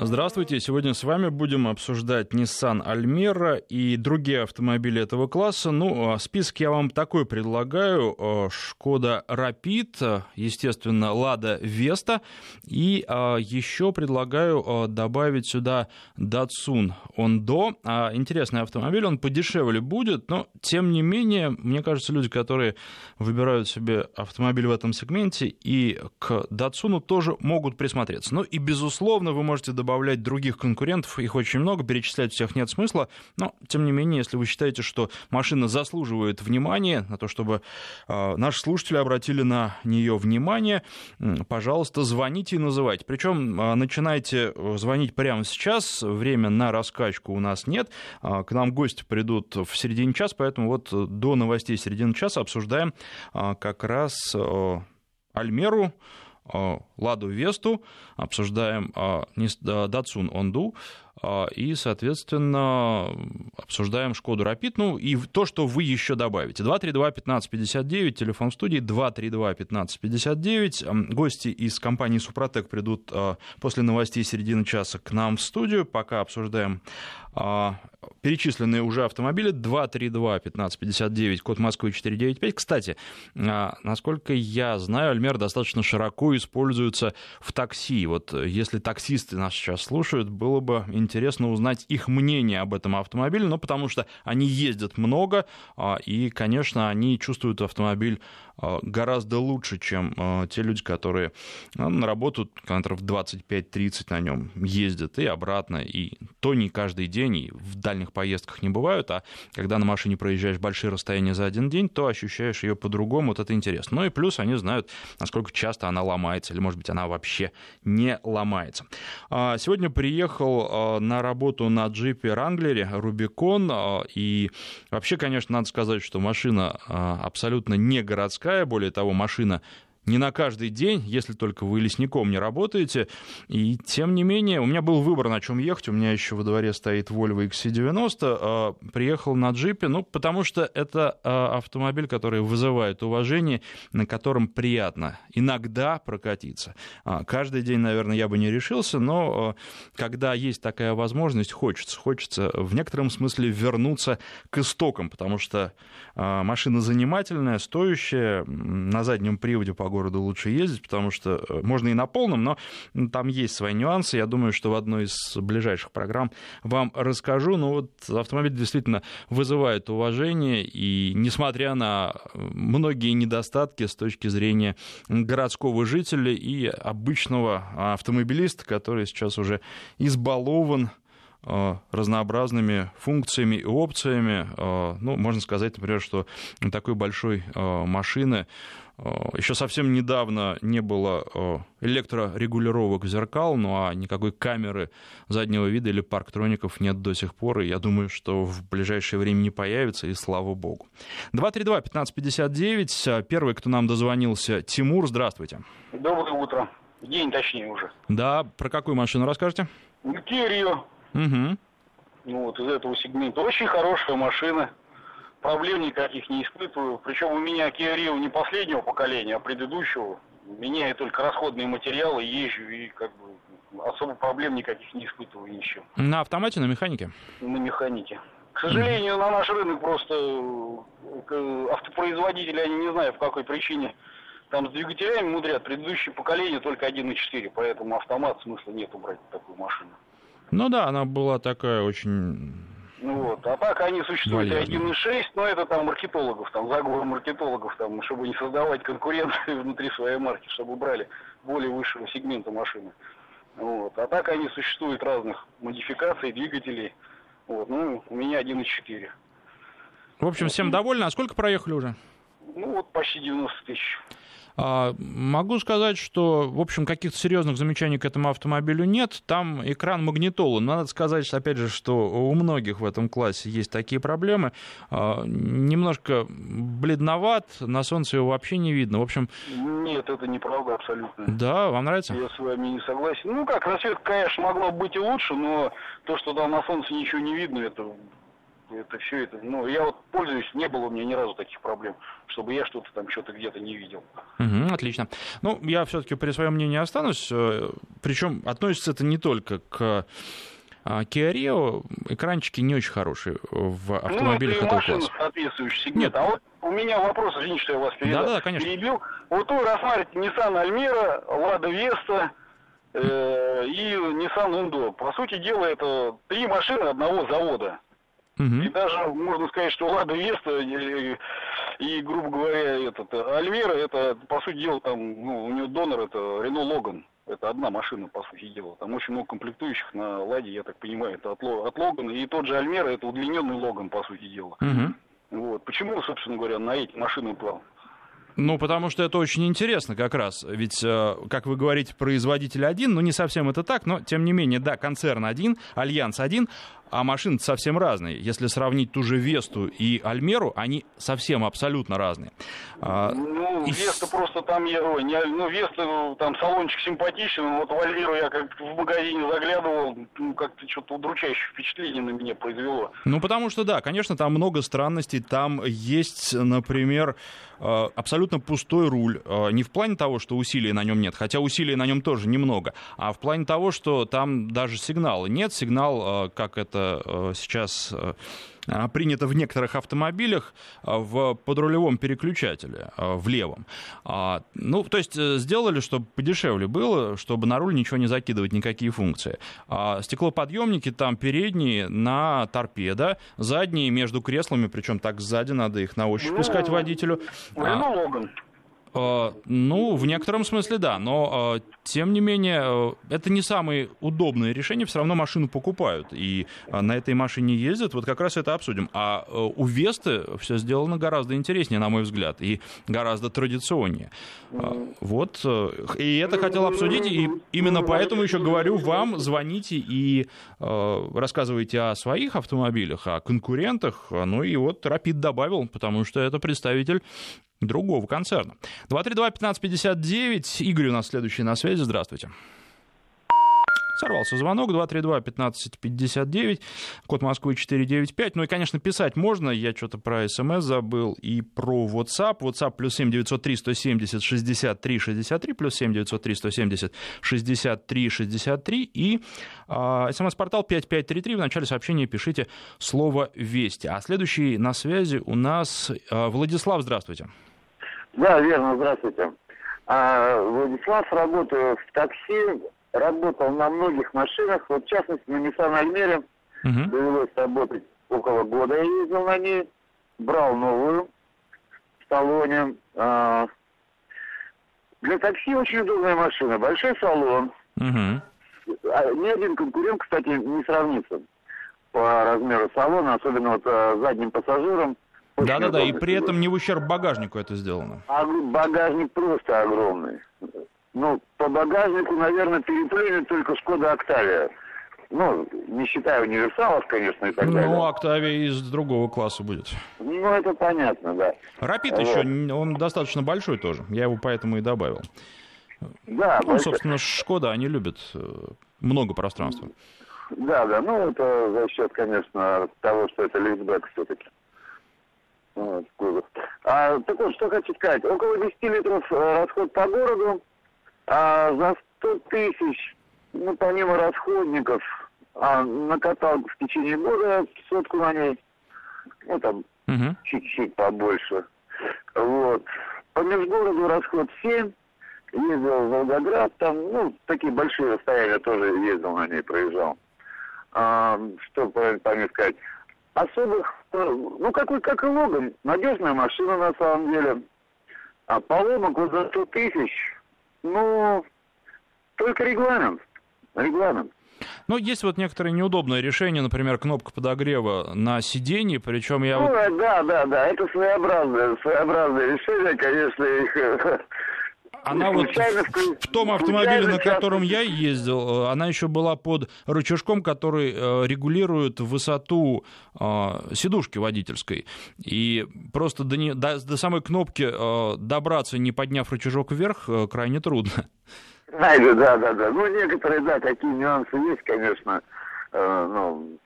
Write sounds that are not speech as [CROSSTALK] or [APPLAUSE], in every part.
Здравствуйте. Сегодня с вами будем обсуждать Nissan Almera и другие автомобили этого класса. Ну, а список я вам такой предлагаю. Шкода Rapid, естественно, Lada Vesta. И а, еще предлагаю а, добавить сюда Datsun Ondo. Интересный автомобиль, он подешевле будет, но, тем не менее, мне кажется, люди, которые выбирают себе автомобиль в этом сегменте, и к Datsun тоже могут присмотреться. Ну и, безусловно, вы можете добавить добавлять других конкурентов, их очень много, перечислять всех нет смысла, но, тем не менее, если вы считаете, что машина заслуживает внимания, на то, чтобы э, наши слушатели обратили на нее внимание, пожалуйста, звоните и называйте. Причем э, начинайте звонить прямо сейчас, время на раскачку у нас нет, э, к нам гости придут в середине часа, поэтому вот до новостей середины часа обсуждаем э, как раз э, Альмеру, Ладу Весту, обсуждаем Датсун Онду, и, соответственно, обсуждаем Шкоду Рапид, ну и то, что вы еще добавите. 232-1559, телефон студии 232-1559. Гости из компании Супротек придут после новостей середины часа к нам в студию, пока обсуждаем перечисленные уже автомобили 232-1559, код Москвы 495. Кстати, а, насколько я знаю, Альмер достаточно широко используется в такси. Вот э, если таксисты нас сейчас слушают, было бы интересно узнать их мнение об этом автомобиле, ну, потому что они ездят много, а, и, конечно, они чувствуют автомобиль гораздо лучше, чем те люди, которые ну, на работу километров 25-30 на нем ездят и обратно, и то не каждый день, и в дальних поездках не бывают, а когда на машине проезжаешь большие расстояния за один день, то ощущаешь ее по-другому, вот это интересно. Ну и плюс они знают, насколько часто она ломается, или, может быть, она вообще не ломается. А, сегодня приехал а, на работу на джипе Ранглере Рубикон, а, и вообще, конечно, надо сказать, что машина абсолютно не городская, более того, машина не на каждый день, если только вы лесником не работаете. И тем не менее, у меня был выбор, на чем ехать. У меня еще во дворе стоит Volvo XC90. А, приехал на джипе, ну, потому что это а, автомобиль, который вызывает уважение, на котором приятно иногда прокатиться. А, каждый день, наверное, я бы не решился, но когда есть такая возможность, хочется. Хочется в некотором смысле вернуться к истокам, потому что машина занимательная, стоящая, на заднем приводе погода городу лучше ездить, потому что э, можно и на полном, но там есть свои нюансы. Я думаю, что в одной из ближайших программ вам расскажу. Но вот автомобиль действительно вызывает уважение, и несмотря на многие недостатки с точки зрения городского жителя и обычного автомобилиста, который сейчас уже избалован э, разнообразными функциями и опциями. Э, ну, можно сказать, например, что такой большой машины Э, Еще совсем недавно не было э, электрорегулировок зеркал, ну а никакой камеры заднего вида или парктроников нет до сих пор, и я думаю, что в ближайшее время не появится, и слава богу. 232-1559, первый, кто нам дозвонился, Тимур, здравствуйте. Доброе утро. День точнее уже. Да, про какую машину расскажете? Кирио. Угу. Ну вот из этого сегмента. Очень хорошая машина проблем никаких не испытываю. Причем у меня Kia Rio не последнего поколения, а предыдущего. Меняю только расходные материалы, езжу и как бы особо проблем никаких не испытываю еще. На автомате, на механике? На механике. К сожалению, mm-hmm. на наш рынок просто автопроизводители, они не знаю в какой причине, там с двигателями мудрят. Предыдущее поколение только 1.4, поэтому автомат смысла нет убрать такую машину. Ну да, она была такая очень ну вот. А так они существуют 1.6, но это там маркетологов, там заговор маркетологов, там, чтобы не создавать конкуренцию [LAUGHS] внутри своей марки, чтобы брали более высшего сегмента машины. Вот. А так они существуют разных модификаций, двигателей. Вот. Ну, у меня 1.4. В общем, всем довольны. А сколько проехали уже? Ну, вот почти 90 тысяч. А, могу сказать, что, в общем, каких-то серьезных замечаний к этому автомобилю нет. Там экран магнитолы. Надо сказать, опять же, что у многих в этом классе есть такие проблемы. А, немножко бледноват, на солнце его вообще не видно. В общем... Нет, это неправда абсолютно. Да, вам нравится? Я с вами не согласен. Ну как, расцветка, конечно, могла быть и лучше, но то, что там на солнце ничего не видно, это это все это, ну, я вот пользуюсь, не было у меня ни разу таких проблем, чтобы я что-то там, что-то где-то не видел. Угу, отлично. Ну, я все-таки при своем мнении останусь, э, причем относится это не только к Kia Rio экранчики не очень хорошие в автомобилях ну, этого класса. соответствующий сегмент. Нет. А вот у меня вопрос, извините, что я вас перебил. Да, да, конечно. перебил. Вот вы рассматриваете Nissan Almera, Lada Vesta э, и Nissan Undo. По сути дела, это три машины одного завода. Угу. И даже можно сказать, что Лада Веста и, и, грубо говоря, этот Альмера, это, по сути дела, там, ну, у него донор это Рено Логан. Это одна машина, по сути дела. Там очень много комплектующих на Ладе, я так понимаю, это от, от Логана. И тот же Альмера, это удлиненный Логан, по сути дела. Угу. Вот. Почему, собственно говоря, на эти машины упал? Ну, потому что это очень интересно как раз. Ведь, э, как вы говорите, производитель один, ну, не совсем это так, но, тем не менее, да, концерн один, альянс один, а машины совсем разные. Если сравнить ту же Весту и Альмеру, они совсем абсолютно разные. А, ну, и... Веста просто там, я, ой, не, ну, Веста, там салончик симпатичный, вот в Альмеру я как в магазине заглядывал, ну, как-то что-то удручающее впечатление на меня произвело. Ну, потому что, да, конечно, там много странностей. Там есть, например, э, абсолютно пустой руль. Э, не в плане того, что усилий на нем нет, хотя усилий на нем тоже немного, а в плане того, что там даже сигнала нет. Сигнал, э, как это это э, сейчас э, а, принято в некоторых автомобилях э, в подрулевом переключателе, в левом. А, ну, то есть сделали, чтобы подешевле было, чтобы на руль ничего не закидывать, никакие функции. А, стеклоподъемники там передние на торпеда, задние между креслами, причем так сзади надо их на ощупь пускать водителю. Логан. Э, ну, в некотором смысле да, но э, тем не менее э, это не самые удобные решения, все равно машину покупают и на этой машине ездят, вот как раз это обсудим. А у Весты все сделано гораздо интереснее, на мой взгляд, и гораздо традиционнее. Вот, и это хотел обсудить, и именно поэтому еще говорю вам, звоните и рассказывайте о своих автомобилях, о конкурентах, ну и вот Рапид добавил, потому что это представитель другого концерна. 232-1559. Игорь у нас следующий на связи. Здравствуйте. Сорвался звонок 232-1559, код Москвы 495. Ну и, конечно, писать можно. Я что-то про смс забыл и про WhatsApp. WhatsApp плюс 7 903 170 63 63, плюс 7 903 170 63 63. И а, смс-портал 5533. В начале сообщения пишите слово «Вести». А следующий на связи у нас а, Владислав. Здравствуйте. Да, верно, здравствуйте. А, Владислав, работаю в такси, работал на многих машинах, вот в частности на Nissan Альмере. Угу. Довелось работать около года, я ездил на ней, брал новую в салоне. А, для такси очень удобная машина, большой салон. Угу. Ни один конкурент, кстати, не сравнится по размеру салона, особенно вот а, задним пассажирам. Да-да-да, и при этом не в ущерб багажнику это сделано. А багажник просто огромный. Ну, по багажнику, наверное, переплюнет только Шкода Октавия. Ну, не считая универсалов, конечно, и так ну, далее. Ну, Октавия из другого класса будет. Ну, это понятно, да. Рапид вот. еще, он достаточно большой тоже. Я его поэтому и добавил. Да, ну, большой. собственно, Шкода, они любят э, много пространства. Да, да, ну, это за счет, конечно, того, что это лифтбэк все-таки. Вот, а, так вот, что хочу сказать. Около 10 литров э, расход по городу, а за 100 тысяч, ну, помимо расходников, а, накатал в течение года сотку на ней, ну, там, угу. чуть-чуть побольше. Вот. По межгороду расход 7, ездил в Волгоград, там, ну, такие большие расстояния тоже ездил на ней, проезжал. А, что правильно сказать? особых, ну, какой, как и Логан, надежная машина на самом деле. А поломок вот за 100 тысяч, ну, только регламент. Регламент. Но есть вот некоторые неудобные решения, например, кнопка подогрева на сиденье, причем я... Ну, вот... да, да, да, это своеобразное, своеобразное решение, конечно, их э, [LAUGHS] она вот в, в том автомобиле, на котором я ездил, э, она еще была под рычажком, который э, регулирует высоту э, сидушки водительской. И просто до, не, до, до самой кнопки добраться, не подняв рычажок вверх, крайне трудно. Знаете, да, да, да. Ну, некоторые, да, такие нюансы есть, конечно. Э, ну,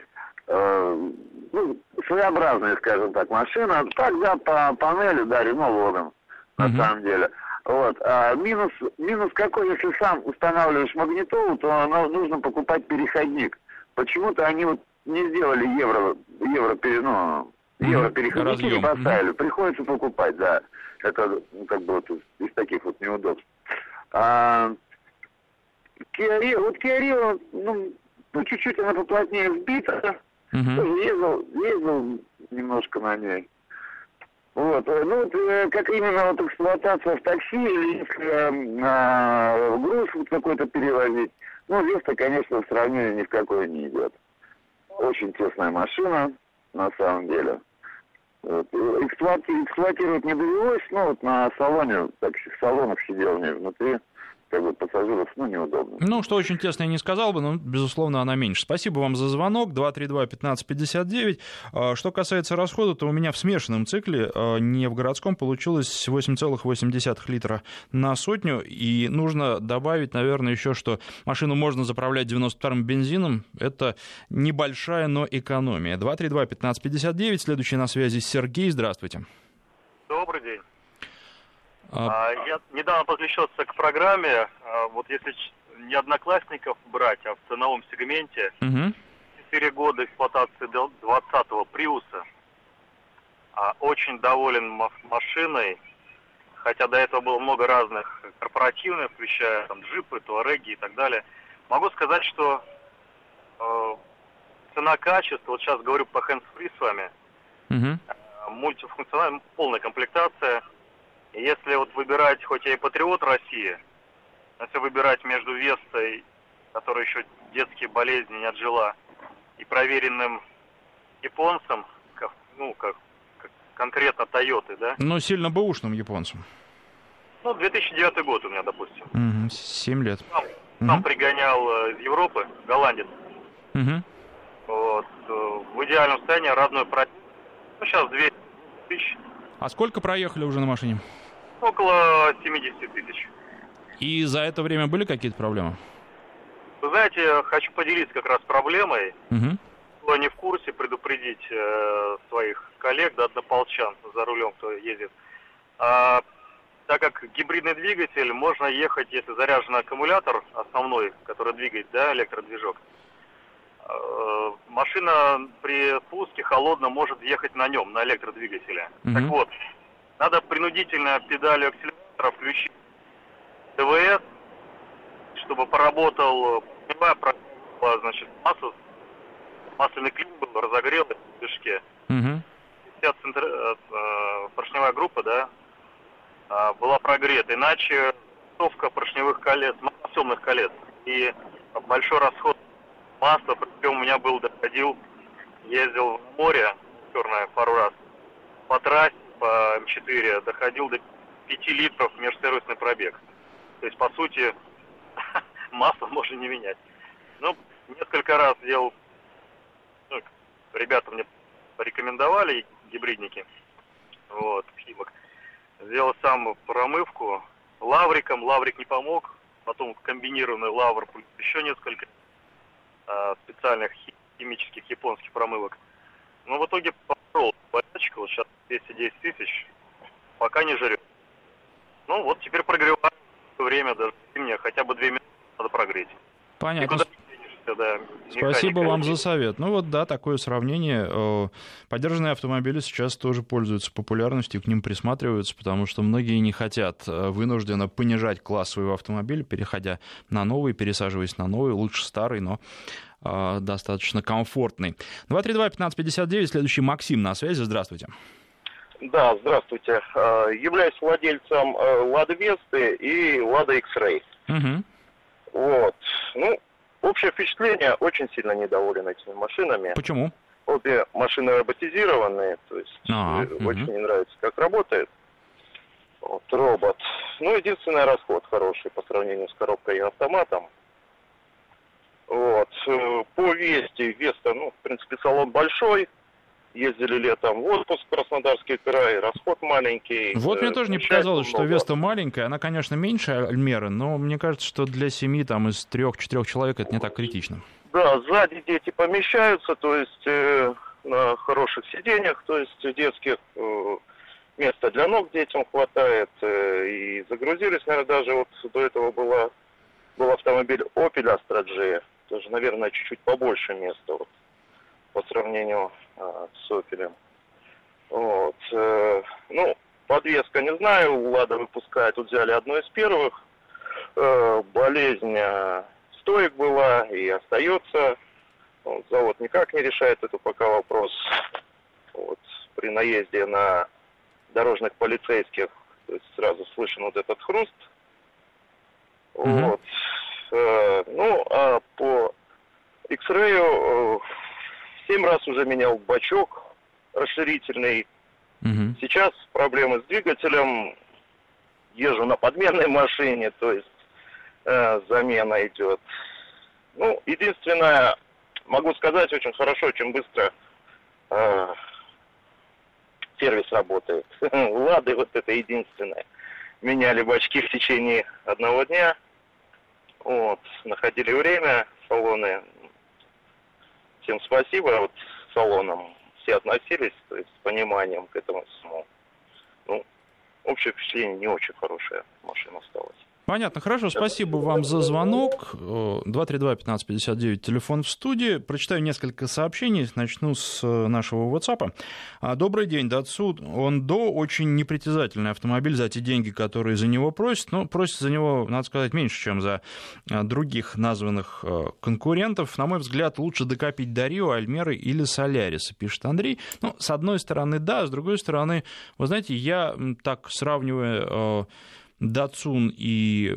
э, ну, своеобразная, скажем так, машина. Так, да, по панели, да, Рено Логан, на uh-huh. самом деле. Вот. А минус, минус какой, если сам устанавливаешь магнитолу, то нужно покупать переходник. Почему-то они вот не сделали евро, евро, ну, евро переходники не поставили. Приходится покупать, да. Это ну, как бы вот из таких вот неудобств. А, Rio, вот Rio, ну, ну, чуть-чуть она поплотнее сбита. Uh-huh. Ездил, ездил немножко на ней. Вот, э, ну, вот, э, как именно вот эксплуатация в такси или если э, груз вот какой-то перевозить, ну, вес конечно, в сравнении ни в какое не идет. Очень тесная машина, на самом деле. Вот. Эксплуатировать, эксплуатировать не довелось, но вот на салоне, так, в салонах сидел не внутри как бы пассажиров, ну, неудобно. Ну, что очень тесно я не сказал бы, но, безусловно, она меньше. Спасибо вам за звонок, 232-1559. А, что касается расхода, то у меня в смешанном цикле, а, не в городском, получилось 8,8 литра на сотню, и нужно добавить, наверное, еще, что машину можно заправлять 92-м бензином, это небольшая, но экономия. 232-1559, следующий на связи Сергей, здравствуйте. Добрый день. А... а я недавно подключился к программе, а, вот если не одноклассников брать, а в ценовом сегменте, угу. 4 года эксплуатации 20-го Приуса. Очень доволен машиной, хотя до этого было много разных корпоративных, включая там джипы, туареги и так далее. Могу сказать, что э, цена-качество, вот сейчас говорю по hands-free с вами, угу. мультифункциональная, полная комплектация – если вот выбирать, хоть я и патриот России, если выбирать между Вестой, которая еще детские болезни не отжила, и проверенным японцем, как, ну, как, как конкретно Тойоты, да? Но сильно бэушным японцем. Ну, 2009 год у меня, допустим. Угу, 7 лет. Сам, угу. сам пригонял э, из Европы, голландец. Угу. Вот, э, в идеальном состоянии родной про... Ну, сейчас 200 тысяч. А сколько проехали уже на машине? Около 70 тысяч. И за это время были какие-то проблемы? Вы знаете, хочу поделиться как раз проблемой. Угу. Кто не в курсе, предупредить э, своих коллег, да, однополчан за рулем, кто ездит. А, так как гибридный двигатель, можно ехать, если заряжен аккумулятор основной, который двигает, да, электродвижок. Э, машина при пуске холодно может ехать на нем, на электродвигателе. Угу. Так вот, надо принудительно педалью акселератора включить ТВС, чтобы поработал прямая прошла, значит, масло, масляный клин был, разогрел в движке. Угу. Вся центр, э, э, поршневая группа, да, э, была прогрета. Иначе установка поршневых колец, массовных колец и большой расход масла, причем у меня был, доходил, ездил в море, черное пару раз, по трассе, по М4 доходил до 5 литров межсервисный пробег. То есть, по сути, [LAUGHS] масло можно не менять. Ну, несколько раз делал, ну, ребята мне порекомендовали, гибридники, вот, Химок. Сделал сам промывку лавриком, лаврик не помог, потом комбинированный лавр, еще несколько а, специальных химических японских промывок. Но в итоге попробовал порядочка, вот сейчас 210 тысяч, пока не жрет. Ну вот теперь прогреваю время, даже мне хотя бы 2 минуты надо прогреть. Понятно. Да, Спасибо вам за совет. Ну вот да, такое сравнение. Э, поддержанные автомобили сейчас тоже пользуются популярностью, к ним присматриваются, потому что многие не хотят э, вынужденно понижать класс своего автомобиля, переходя на новый, пересаживаясь на новый, лучше старый, но э, достаточно комфортный. 232-1559, следующий Максим на связи. Здравствуйте. Да, здравствуйте. Являюсь владельцем Лады Весты и Лада X-Ray. Угу. Вот. Ну, общее впечатление, очень сильно недоволен этими машинами. Почему? Обе машины роботизированные, то есть а, очень угу. не нравится, как работает. Вот, робот. Ну, единственный расход хороший по сравнению с коробкой и автоматом. Вот. Э, по Вести, Веста, ну, в принципе, салон большой, ездили летом в отпуск в Краснодарский край, расход маленький. Вот мне э, тоже не показалось, много. что Веста маленькая. Она, конечно, меньше Альмеры, но мне кажется, что для семьи там из трех-четырех человек это не так критично. Да, сзади дети помещаются, то есть э, на хороших сиденьях, то есть детских, э, места для ног детям хватает, э, и загрузились, наверное, даже вот до этого была, был автомобиль Opel Astra G, тоже, наверное, чуть-чуть побольше места вот, по сравнению с Opel. Вот. Э, ну, подвеска не знаю, Лада выпускает, тут взяли одно из первых. Э, болезнь э, стоек была и остается. Вот, завод никак не решает это пока вопрос. Вот, при наезде на дорожных полицейских, то есть сразу слышен вот этот хруст. Mm-hmm. Вот. Э, ну, а по X-Ray э, семь раз уже менял бачок расширительный. Mm-hmm. Сейчас проблемы с двигателем. Езжу на подменной машине, то есть э, замена идет. Ну, единственное, могу сказать очень хорошо, очень быстро э, сервис работает. [LAUGHS] Лады вот это единственное. Меняли бачки в течение одного дня. Вот, находили время. Всем спасибо, вот салоном все относились, то есть с пониманием к этому всему. Ну, общее впечатление не очень хорошая машина осталась. Понятно, хорошо, спасибо вам за звонок. 232-1559, телефон в студии. Прочитаю несколько сообщений, начну с э, нашего WhatsApp. А, Добрый день, Датсу. Он до очень непритязательный автомобиль за те деньги, которые за него просят. Но просит за него, надо сказать, меньше, чем за э, других названных э, конкурентов. На мой взгляд, лучше докопить до Рио, Альмеры или Соляриса, пишет Андрей. Ну, с одной стороны, да, с другой стороны, вы знаете, я так сравниваю Датсун и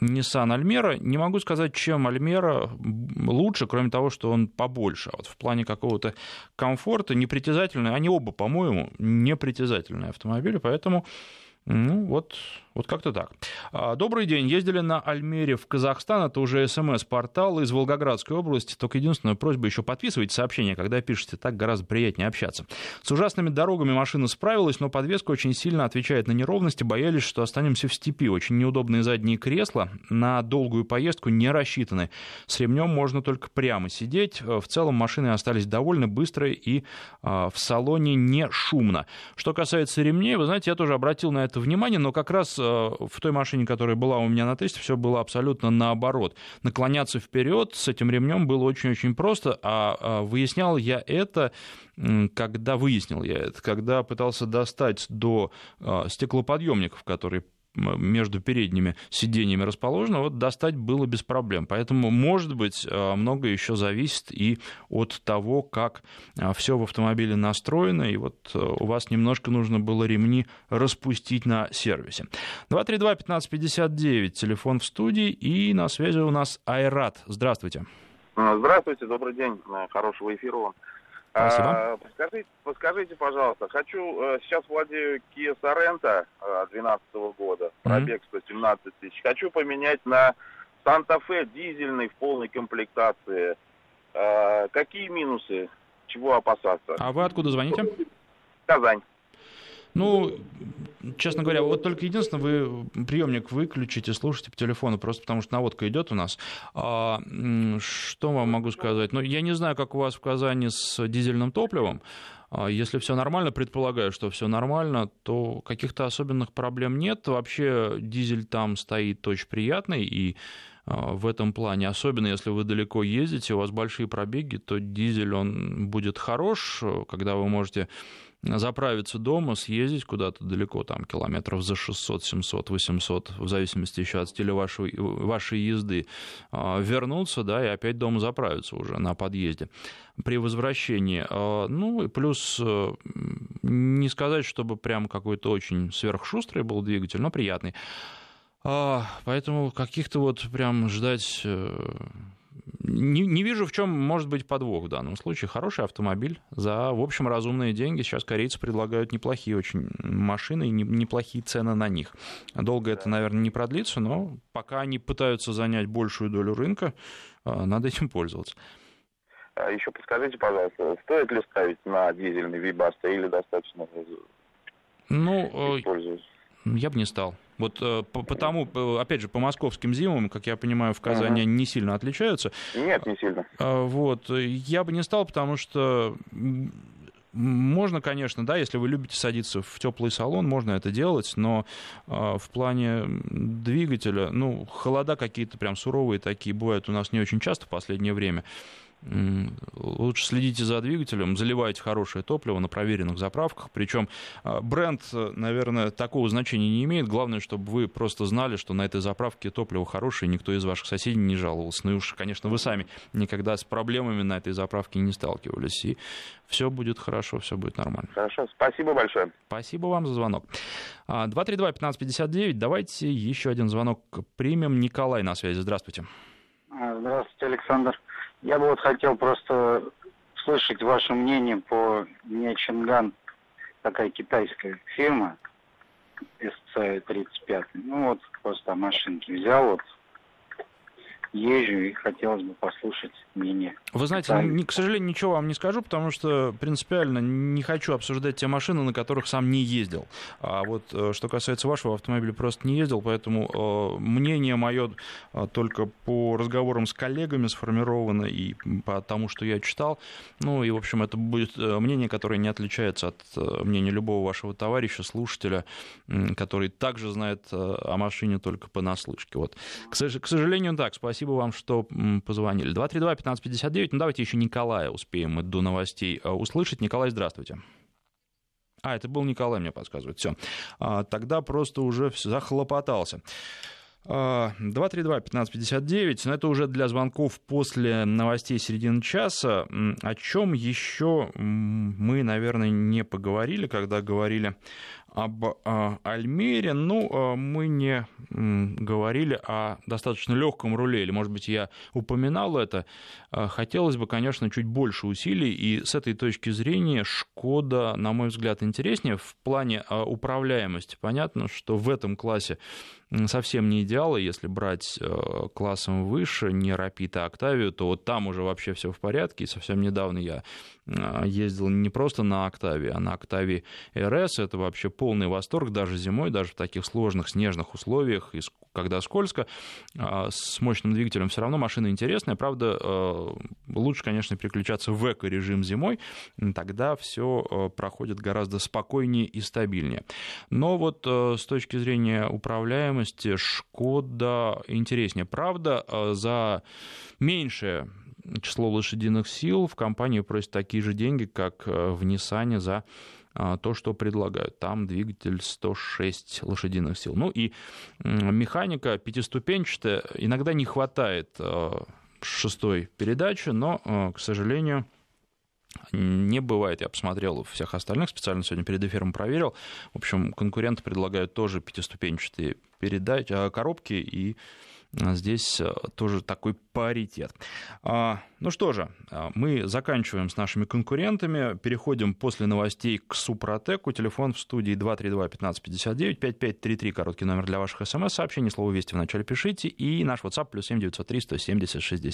Nissan Альмера. Не могу сказать, чем Альмера лучше, кроме того, что он побольше. А вот в плане какого-то комфорта, непритязательный, они оба, по-моему, непритязательные автомобили, поэтому ну, вот, вот как-то так. А, добрый день. Ездили на Альмере в Казахстан. Это уже СМС-портал из Волгоградской области. Только единственная просьба еще подписывайте сообщения, когда пишете. Так гораздо приятнее общаться. С ужасными дорогами машина справилась, но подвеска очень сильно отвечает на неровности. Боялись, что останемся в степи. Очень неудобные задние кресла. На долгую поездку не рассчитаны. С ремнем можно только прямо сидеть. В целом машины остались довольно быстрые и а, в салоне не шумно. Что касается ремней, вы знаете, я тоже обратил на это внимание, но как раз в той машине, которая была у меня на тесте, все было абсолютно наоборот. Наклоняться вперед с этим ремнем было очень-очень просто, а, а выяснял я это когда выяснил я это, когда пытался достать до э, стеклоподъемников, которые между передними сиденьями расположено, вот достать было без проблем. Поэтому, может быть, э, многое еще зависит и от того, как э, все в автомобиле настроено, и вот э, у вас немножко нужно было ремни распустить на сервисе. 232-1559, телефон в студии, и на связи у нас Айрат. Здравствуйте. Здравствуйте, добрый день, хорошего эфира вам. Спасибо. А, подскажите, подскажите, пожалуйста, хочу, э, сейчас владею Kia Sorento 2012 э, года, пробег 117 тысяч. Хочу поменять на Санта-Фе дизельный в полной комплектации. А, какие минусы? Чего опасаться? А вы откуда звоните? Казань. Ну, честно говоря, вот только единственное, вы приемник выключите, слушайте по телефону, просто потому что наводка идет у нас. А, что вам могу сказать? Ну, я не знаю, как у вас в Казани с дизельным топливом. А, если все нормально, предполагаю, что все нормально, то каких-то особенных проблем нет. Вообще дизель там стоит очень приятный, и а, в этом плане, особенно если вы далеко ездите, у вас большие пробеги, то дизель он будет хорош, когда вы можете заправиться дома, съездить куда-то далеко, там километров за 600, 700, 800, в зависимости еще от стиля вашей, вашей езды, а, вернуться, да, и опять дома заправиться уже на подъезде при возвращении. А, ну, и плюс э, не сказать, чтобы прям какой-то очень сверхшустрый был двигатель, но приятный. А, поэтому каких-то вот прям ждать э, не, не вижу, в чем может быть подвох в данном случае. Хороший автомобиль за, в общем, разумные деньги. Сейчас корейцы предлагают неплохие очень машины и неплохие цены на них. Долго это, наверное, не продлится, но пока они пытаются занять большую долю рынка, а, надо этим пользоваться. А еще подскажите, пожалуйста, стоит ли ставить на дизельный Вибаста или достаточно ну, использовать? Я бы не стал. Вот э, потому, э, опять же, по московским зимам, как я понимаю, в Казани они не сильно отличаются. Нет, не сильно. А, вот. Я бы не стал, потому что можно, конечно, да, если вы любите садиться в теплый салон, можно это делать, но э, в плане двигателя, ну, холода какие-то прям суровые такие бывают у нас не очень часто в последнее время. Лучше следите за двигателем, заливайте хорошее топливо на проверенных заправках. Причем а, бренд, наверное, такого значения не имеет. Главное, чтобы вы просто знали, что на этой заправке топливо хорошее, никто из ваших соседей не жаловался. Ну и уж, конечно, вы сами никогда с проблемами на этой заправке не сталкивались. И все будет хорошо, все будет нормально. Хорошо, спасибо большое. Спасибо вам за звонок. 232-1559, а, давайте еще один звонок примем. Николай на связи, здравствуйте. А, здравствуйте, Александр. Я бы вот хотел просто слышать ваше мнение по Нечинган, такая китайская фирма, SC-35. Ну вот просто машинки взял, вот езжу и хотелось бы послушать мнение. Вы знаете, да. к сожалению, ничего вам не скажу, потому что принципиально не хочу обсуждать те машины, на которых сам не ездил. А вот э, что касается вашего автомобиля, просто не ездил, поэтому э, мнение мое э, только по разговорам с коллегами сформировано и по тому, что я читал. Ну и, в общем, это будет мнение, которое не отличается от мнения любого вашего товарища, слушателя, который также знает о машине только понаслышке. Вот. К сожалению, так. Спасибо вам, что позвонили. 232-1559. Ну, давайте еще Николая успеем мы до новостей э, услышать. Николай, здравствуйте. А, это был Николай, мне подсказывает. Все. А, тогда просто уже захлопотался. 232-1559, но это уже для звонков после новостей середины часа. О чем еще мы, наверное, не поговорили, когда говорили об э, Альмере, ну, э, мы не говорили о достаточно легком руле, или, может быть, я упоминал это. Э, хотелось бы, конечно, чуть больше усилий, и с этой точки зрения Шкода, на мой взгляд, интереснее в плане управляемости. Понятно, что в этом классе совсем не идеалы, если брать классом выше, не Rapid, а Octavia, то вот там уже вообще все в порядке, и совсем недавно я ездил не просто на Octavia, а на Octavia RS, это вообще полный восторг даже зимой, даже в таких сложных снежных условиях, когда скользко, а, с мощным двигателем все равно машина интересная. Правда, э, лучше, конечно, переключаться в эко-режим зимой, тогда все проходит гораздо спокойнее и стабильнее. Но вот с точки зрения управляемости Шкода интереснее. Правда, за меньшее число лошадиных сил в компании просят такие же деньги, как в Ниссане за а, то, что предлагают. Там двигатель 106 лошадиных сил. Ну и механика пятиступенчатая. Иногда не хватает а, шестой передачи, но, к сожалению, не бывает. Я посмотрел всех остальных, специально сегодня перед эфиром проверил. В общем, конкуренты предлагают тоже пятиступенчатые передачи, коробки, и здесь э, тоже такой паритет. А, ну что же, а, мы заканчиваем с нашими конкурентами, переходим после новостей к Супротеку. Телефон в студии 232-1559, 5533, короткий номер для ваших смс-сообщений, слово «Вести» в начале пишите, и наш WhatsApp плюс 7903 170 63